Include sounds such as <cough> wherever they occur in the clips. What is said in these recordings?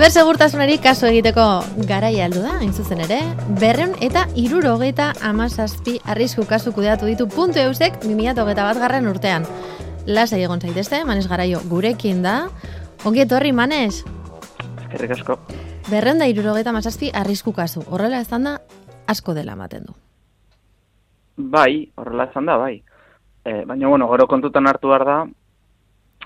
Zibersegurtasunari kasu egiteko garaia aldu da, hain zuzen ere, berreun eta irurogeita amazazpi arrisku kasu kudeatu ditu puntu eusek 2008 bat garren urtean. Lasa egon zaitezte, Manes Garaio gurekin da. Ongi etorri, Manes? Eskerrik asko. Berreun da irurogeita amazazpi arrisku kasu. Horrela ez da asko dela ematen du. Bai, horrela ez da, bai. E, baina, bueno, gero kontutan hartu behar da,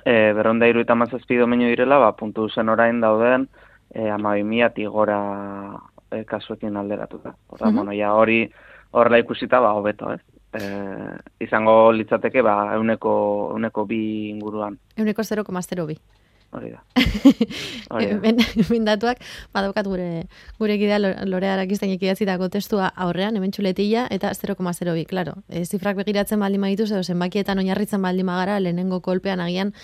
e, berronda iru eta mazazpi domenio direla, ba, puntu zen orain dauden, e, ama gora e, kasuekin alderatuta. Horra, mm -hmm. ja, hori horrela ikusita, ba, hobeto, ez? E, izango litzateke, ba, euneko, euneko bi inguruan. Euneko 0,0 bi. <laughs> Hori da. Hemen datuak, badaukat gure, gure gidea lore harakizten ikidatzitako testua aurrean, hemen txuletilla, eta 0,02, klaro. E, zifrak begiratzen baldin magituz, edo zenbakietan oinarritzen baldin magara, lehenengo kolpean agian,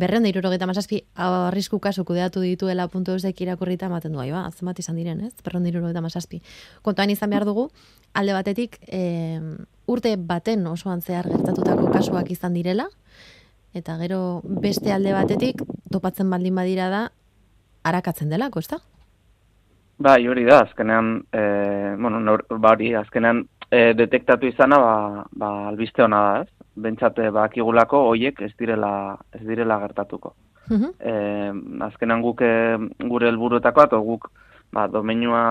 berren da irurogeta mazazpi, arrisku kasu kudeatu dituela puntu eusek irakurrita ematen du, ba, bat izan diren, ez? Berren da irurogeta mazazpi. Kontuan izan behar dugu, alde batetik, e, urte baten osoan zehar gertatutako kasuak izan direla, eta gero beste alde batetik topatzen baldin badira da arakatzen delako, ezta? Bai, hori da, azkenean, e, bueno, nor, ba hori, azkenean e, detektatu izana, ba, ba albiste hona da, ez? Bentsate, ba, akigulako, hoiek ez direla, ez direla gertatuko. Uh azkenean guk gure helburuetako ato guk, ba, domenua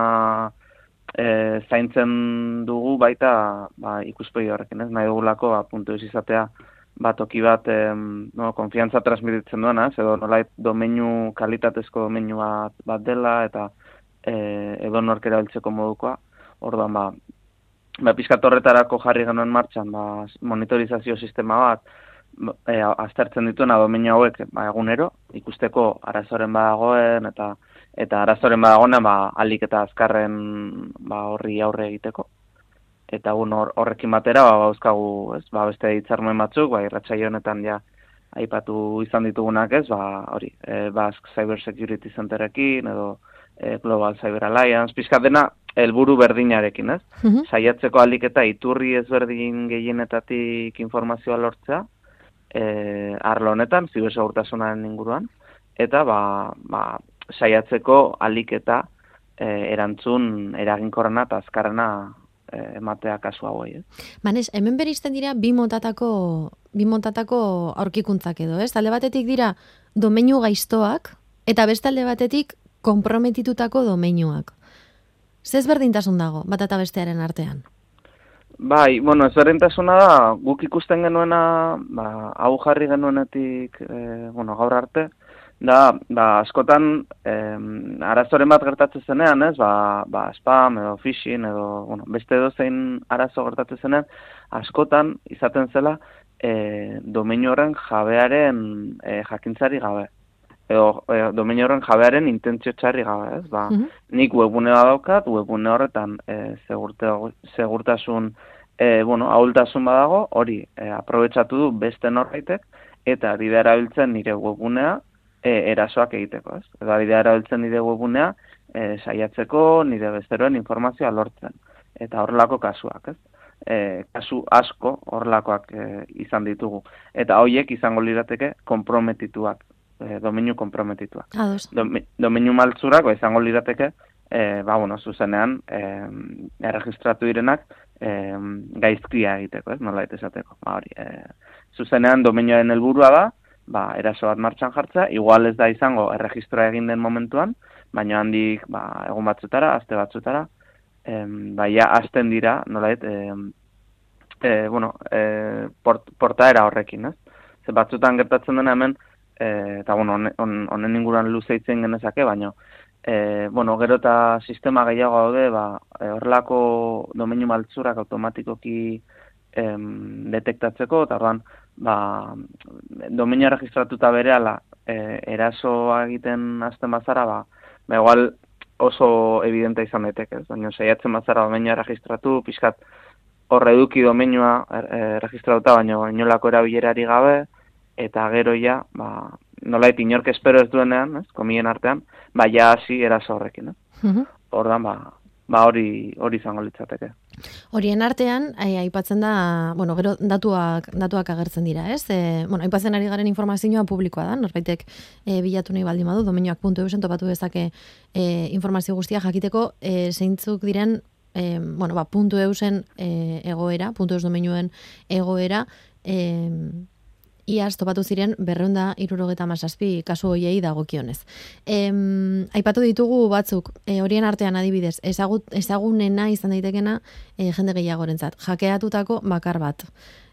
e, zaintzen dugu baita, ba, ikuspegi horrekin, ez? Nahi dugulako, ba, puntu ez izatea, bat toki bat em, no, konfiantza transmititzen duena, edo nolait domeinu kalitatezko domeinu bat, bat dela eta e, edo norkera biltzeko modukoa. Orduan ba, ba pizkat horretarako jarri genuen martxan, ba, monitorizazio sistema bat, e, aztertzen dituena domeinu hauek ba, egunero, ikusteko arazoren badagoen eta eta arazoren badagoen ba, alik eta azkarren ba, horri aurre egiteko eta un horrekin batera ba bauzkagu, ez? Ba beste hitzarmen batzuk, ba irratsaio honetan ja aipatu izan ditugunak, ez? Ba hori, e, Basque Cyber Security Centerekin edo e, Global Cyber Alliance, pizka dena helburu berdinarekin, ez? Mm Saiatzeko alik eta iturri ezberdin gehienetatik informazioa lortzea, eh arlo honetan zibersegurtasunaren inguruan eta ba, ba saiatzeko alik eta e, erantzun eraginkorrena eta azkarrena ematea kasu hauei. Eh? Manes, hemen beristen dira bi montatako, bi montatako aurkikuntzak edo, ez? Talde batetik dira domeinu gaiztoak, eta beste alde batetik komprometitutako domeinuak. Zez berdintasun dago, bat eta bestearen artean? Bai, bueno, ez berdintasuna da, guk ikusten genuena, ba, hau jarri genuenetik, eh, bueno, gaur arte, da, ba, askotan, em, arazoren bat gertatzen zenean, ez, ba, ba, spam edo phishing edo, bueno, beste edo zein arazo gertatzen zenean, askotan izaten zela e, domeinu horren jabearen e, jakintzari gabe. Edo e, domeinu horren jabearen intentzio txarri gabe, ez, ba, mm nik webune daukat, webune horretan e, segurte, segurtasun, e, bueno, ahultasun badago, hori, e, aprobetsatu du beste norbaitek, eta bidea biltzen nire webunea, e, erasoak egiteko, ez? Eta bidea erabiltzen nire webunea, e, saiatzeko nire besteroen informazioa lortzen. Eta horrelako kasuak, ez? E, kasu asko horrelakoak e, izan ditugu. Eta hoiek izango lirateke komprometituak, e, domeinu komprometituak. Dome, domeinu maltzurak ba, izango lirateke, e, ba, bueno, zuzenean, e, erregistratu direnak, e, gaizkia egiteko, ez? Nola esateko. Ba, hori, e, zuzenean domeinioaren helburua da, ba, eraso bat martxan jartza, igual ez da izango erregistroa egin den momentuan, baina handik ba, egun batzutara, aste batzutara, em, ba, ja, azten dira, nolait, em, e, bueno, e, port, portaera horrekin, ez? Ze batzutan gertatzen dena hemen, e, eta bueno, honen on, inguruan luzeitzen genezake, baina, e, bueno, gero eta sistema gehiago daude, ba, e, horrelako domeinu maltzurak automatikoki em, detektatzeko, eta orduan, ba, domenio registratuta bere ala, e, erasoa egiten azten bazara, ba, ba, igual oso evidente izan daiteke, baina saiatzen bazara domenioa registratu, pixkat horre eduki domenioa er, e, registratuta, baina inolako erabilerari gabe, eta gero ja, ba, nolait inork espero ez duenean, ez, komien artean, ba, ja hasi eraso horrekin, eh? Ordan, ba, ba hori hori izango litzateke. Horien artean, aipatzen da, bueno, gero datuak, datuak agertzen dira, ez? E, bueno, aipatzen ari garen informazioa publikoa da, norbaitek e, bilatu nahi baldin badu, domenioak.eusen topatu dezake e, informazio guztia jakiteko, e, zeintzuk diren, e, bueno, ba, puntu eusen e, egoera, puntu eus domenioen egoera, e, iaz topatu ziren berreunda irurogeta masazpi kasu hoiei dagokionez. Em, aipatu ditugu batzuk, e, horien artean adibidez, ezagut, ezagunena izan daitekena e, jende gehiagorentzat. Jakeatutako bakar bat.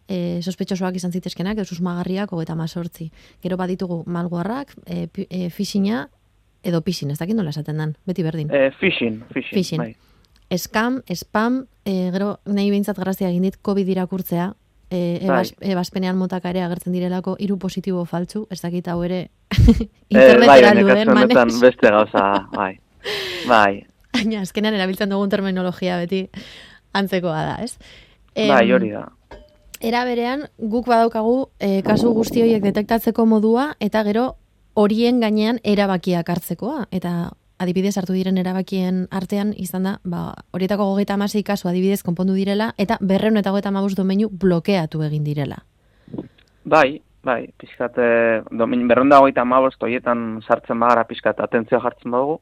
E, sospetxosoak izan zitezkenak, eus magarriak hogeta masortzi. Gero baditugu malguarrak, e, e, fishina, edo pixin, ez dakit nola esaten dan, beti berdin. E, fishing, fishing, fishing. Bai. Eskam, spam, e, gero nahi behintzat grazia egin dit COVID irakurtzea, e, ebas, bai. ebaspenean motaka ere agertzen direlako hiru positibo faltzu, ez dakit hau ere internetera e, duen manez. beste gauza, bai. <laughs> Bai. Baina, azkenean erabiltzen dugun terminologia beti antzekoa da, ez? Em, bai, hori da. Era berean, guk badaukagu e, kasu guzti horiek detektatzeko modua, eta gero horien gainean erabakiak hartzekoa. Eta adibidez hartu diren erabakien artean izan da, ba, horietako gogeita amasei kasu adibidez konpondu direla, eta berreun eta gogeita amabuz domeinu blokeatu egin direla. Bai, bai, pixkat, eh, domein, berreun da gogeita amabuz, toietan sartzen bagara pixkat, atentzio jartzen badugu,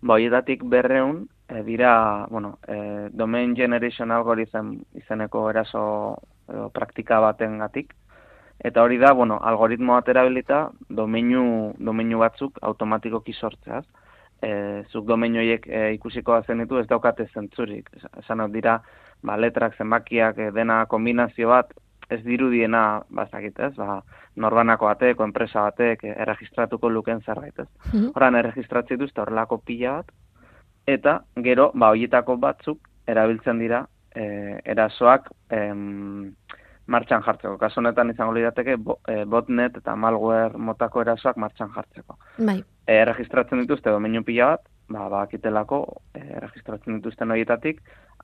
ba, horietatik berreun, e, dira, bueno, e, domain generation algorithm izeneko eraso e, praktika baten gatik, Eta hori da, bueno, algoritmo bat erabilita, domeinu, domeinu batzuk automatikoki sortzeaz e, zuk domeinoiek e, ikusiko zen ditu ez daukate zentzurik. Esan dira, ba, letrak, zenbakiak, e, dena kombinazio bat, ez dirudiena, bazakit ez, ba, norbanako batek, enpresa batek, e, erregistratuko luken zerbait ez. Mm -hmm. erregistratzi duzte horrelako pila bat, eta gero, ba, horietako batzuk, erabiltzen dira, e, erasoak, em, martxan jartzeko. Kasu honetan izango lirateke e, botnet eta malware motako erasoak martxan jartzeko. Bai. E, registratzen dituzte domeinu pila bat, ba, ba akitelako, e, registratzen dituzten horietatik,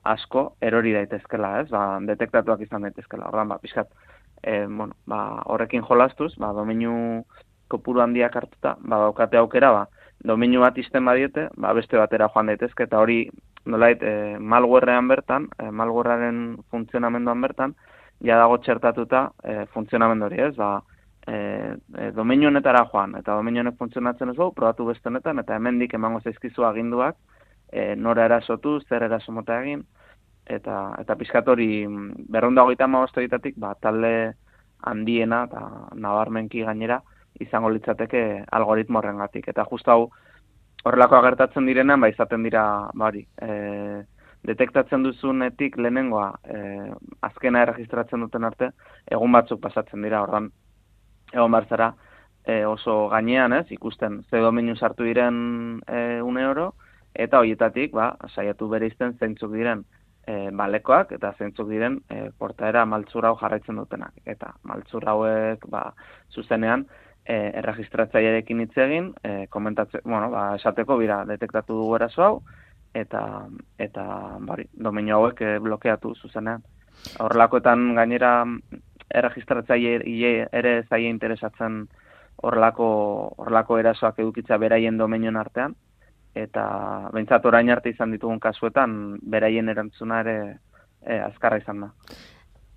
asko erori daitezkela, ez? Ba, detektatuak izan daitezkela. Ordan ba, pixkat, e, bueno, ba, horrekin jolastuz, ba, domeinu kopuru handiak hartuta, ba, daukate aukera, ba, domeinu bat izten badiete, ba, beste batera joan daitezke, eta hori, nolait, e, malwarean bertan, e, malwarearen funtzionamenduan bertan, ja dago txertatuta e, funtzionamendu hori, ez? Ba, e, e, domeinu honetara joan, eta domeinu honek funtzionatzen ez probatu beste honetan, eta hemendik emango zaizkizu aginduak, e, nora erasotu, zer eraso mota egin, eta, eta pizkatori mm, berrunda hogeita maostoitatik, ba, talde handiena, eta nabarmenki gainera, izango litzateke algoritmo horrengatik. Eta just hau, horrelako agertatzen direnean, ba, izaten dira, bari, e, detektatzen duzunetik lehenengoa e, azkena erregistratzen duten arte, egun batzuk pasatzen dira, ordan egon barzara e, oso gainean, ez, ikusten ze dominu sartu diren e, une oro, eta horietatik, ba, saiatu bere izten zeintzuk diren e, balekoak, eta zeintzuk diren e, portaera maltzura hau jarraitzen dutenak. Eta maltzura hauek, ba, zuzenean, e, erregistratzaiarekin hitz egin, e, komentatzen, bueno, ba, esateko, bira, detektatu dugu eraso hau, eta eta bari, domeinu hauek eh, blokeatu zuzenean. Horrelakoetan gainera erregistratzaile ere zaie interesatzen horrelako horrelako erasoak edukitza beraien domeinuen artean eta behintzat orain arte izan ditugun kasuetan beraien erantzuna ere e, azkarra izan da.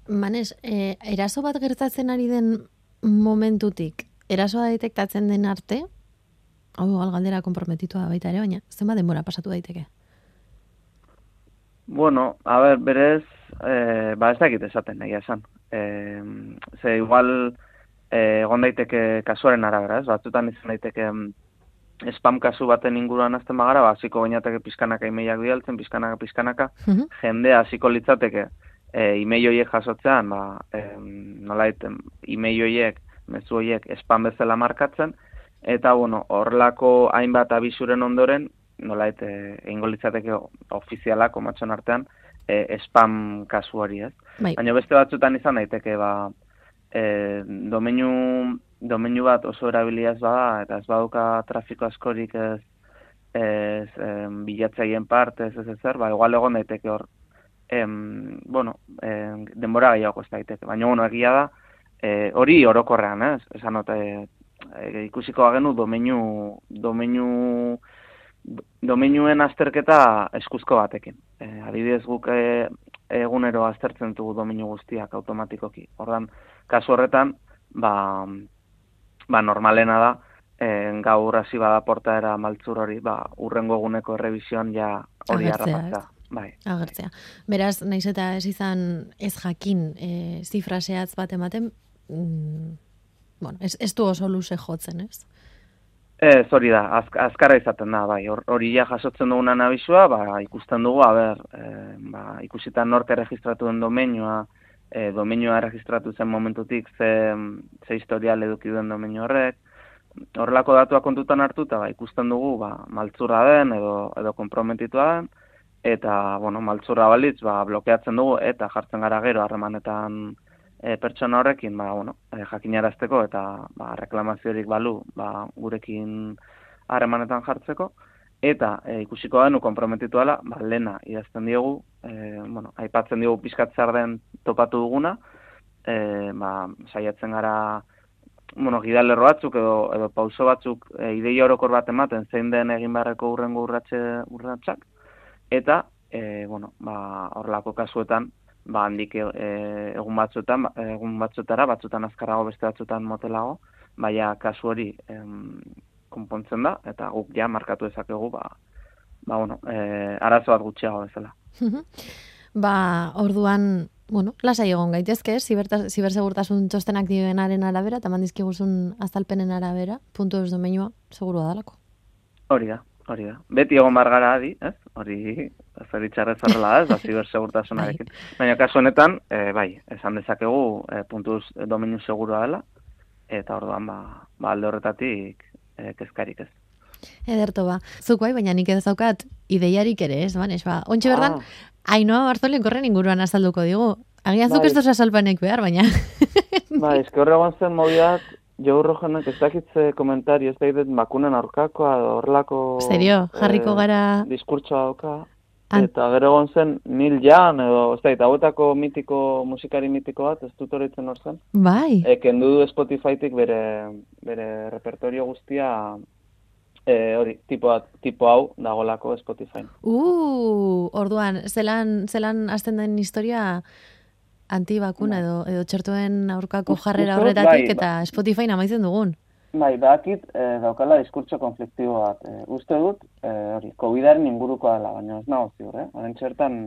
Manes, e, eraso bat gertatzen ari den momentutik, erasoa detektatzen den arte, hau galdera konprometitua baita ere, baina zenba denbora pasatu daiteke? Bueno, a ver, berez, eh, ba ez dakit esaten nahi esan. Eh, ze igual eh, egon daiteke kasuaren arabera, ez? Batzutan izan daiteke mm, spam kasu baten inguruan azten bagara, ba, hasiko gainateke pizkanaka imeiak bialtzen, pizkanaka, pizkanaka, uh jende hasiko litzateke e, imei hoiek jasotzean, ba, e, nola iten, imei hoiek, mezu hoiek spam bezala markatzen, eta, bueno, horrelako hainbat abisuren ondoren, nolait egingo litzateke ofizialak omatxon artean e, spam kasuari, ez? Bai. Baina beste batzutan izan daiteke ba e, domeinu, domeinu bat oso erabiliaz bada eta ez baduka trafiko askorik ez ez em, bilatzaien parte, ez ez ezer, ba, igual egon daiteke hor em, bueno, em, denbora gehiago ez daiteke, baina bueno, egia da e, hori orokorrean, ez? Esan note, e, ikusiko agenu domeinu, domeinu domeinuen azterketa eskuzko batekin. E, adibidez guk e, egunero aztertzen dugu dominu guztiak automatikoki. Ordan kasu horretan, ba, ba normalena da, e, gaur hasi bada portaera maltzur hori, ba, urrengo eguneko errebisioan ja hori harrapatza. Bai. Agertzea. Beraz, naiz eta ez izan ez jakin e, zifraseatz bat ematen, mm, bueno, ez, ez du oso luze jotzen, ez? Ez, hori da, az, azkarra izaten da, bai, hori ja jasotzen duguna nabizua, ba, ikusten dugu, a ber, e, ba, ikusitan norte registratu den domeinua, e, domeinua registratu zen momentutik ze, ze historial eduki duen domeinu horrek, horrelako datua kontutan hartu eta ba, ikusten dugu ba, maltzurra den edo, edo komprometitua den, eta bueno, maltzurra balitz ba, blokeatzen dugu eta jartzen gara gero harremanetan e, pertsona horrekin ba, bueno, e, jakinarazteko eta ba, reklamaziorik balu ba, gurekin harremanetan jartzeko. Eta e, ikusiko denu komprometitu dela, ba, lena idazten diogu, e, bueno, aipatzen diogu pizkatzar den topatu duguna, e, ba, saiatzen gara bueno, gidalerro batzuk edo, edo pauso batzuk e, ideia orokor bat ematen zein den egin beharreko urrengo urratxe urratxak, eta, e, bueno, ba, horrelako kasuetan, ba, handik e, egun batzuetan, ba, egun batzuetara, batzuetan azkarrago beste batzuetan motelago, baina kasu hori em, konpontzen da, eta guk ja markatu dezakegu, ba, ba bueno, e, arazo bat gutxiago bezala. ba, orduan, bueno, lasai egon gaitezke, zibersegurtasun txostenak dioenaren arabera, eta mandizkiguzun azalpenen arabera, puntu ez domeinua, seguru adalako. Hori da, hori da. Beti egon bargara adi, ez? Hori, zeritxarrez horrela ez, da zibersegurtasunarekin. <laughs> Bai. Baina kasu honetan, e, bai, esan dezakegu e, puntuz domeinu segurua dela, eta orduan, ba, ba alde horretatik e, kezkarik ez. Ederto ba. Zuk bai, baina nik ez daukat ideiarik ere, ez, ban, ez ba. Ontxe berdan, ah. Ainoa Bartolen korren inguruan azalduko digu. Agian zuk bai. ez dosa salpanek behar, baina. Ba, ez que horre zen mobiat, jo urrojenak ez dakitze komentari, ez dakit bakunen aurkakoa, horrelako... Serio, jarriko eh, gara... Diskurtsoa dauka. Eta gero egon zen Nil Jan, edo, ez da, hauetako mitiko, musikari mitiko bat, ez dut horretzen hor zen. Bai. Eken du Spotify-tik bere, bere repertorio guztia E, hori, tipo, tipo hau dagolako Spotify. Uh, orduan, zelan, zelan azten den historia antibakuna bai. edo, edo txertuen aurkako jarrera horretatik bai, eta bai. Spotify namaitzen dugun. Bai, bakit, e, daukala diskurtso konfliktibo bat. E, uste dut, e, hori, COVID-aren inguruko dela, baina ez nago ziur, eh? Horen txertan,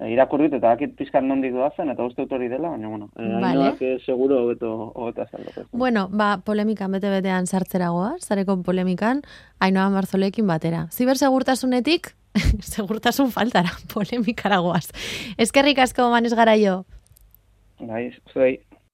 irakurrit eta dakit pizkan nondik doazen eta uste hori dela, baina bueno, e, vale. que seguro hobeto hobeta saldo. Bueno, ba, polemikan bete betean sartzeragoa, zareko polemikan, Ainoa Marzolekin batera. Zibersegurtasunetik, <laughs> segurtasun faltara, <laughs> polemikaragoaz. Eskerrik asko manez garaio. Bai, zuei.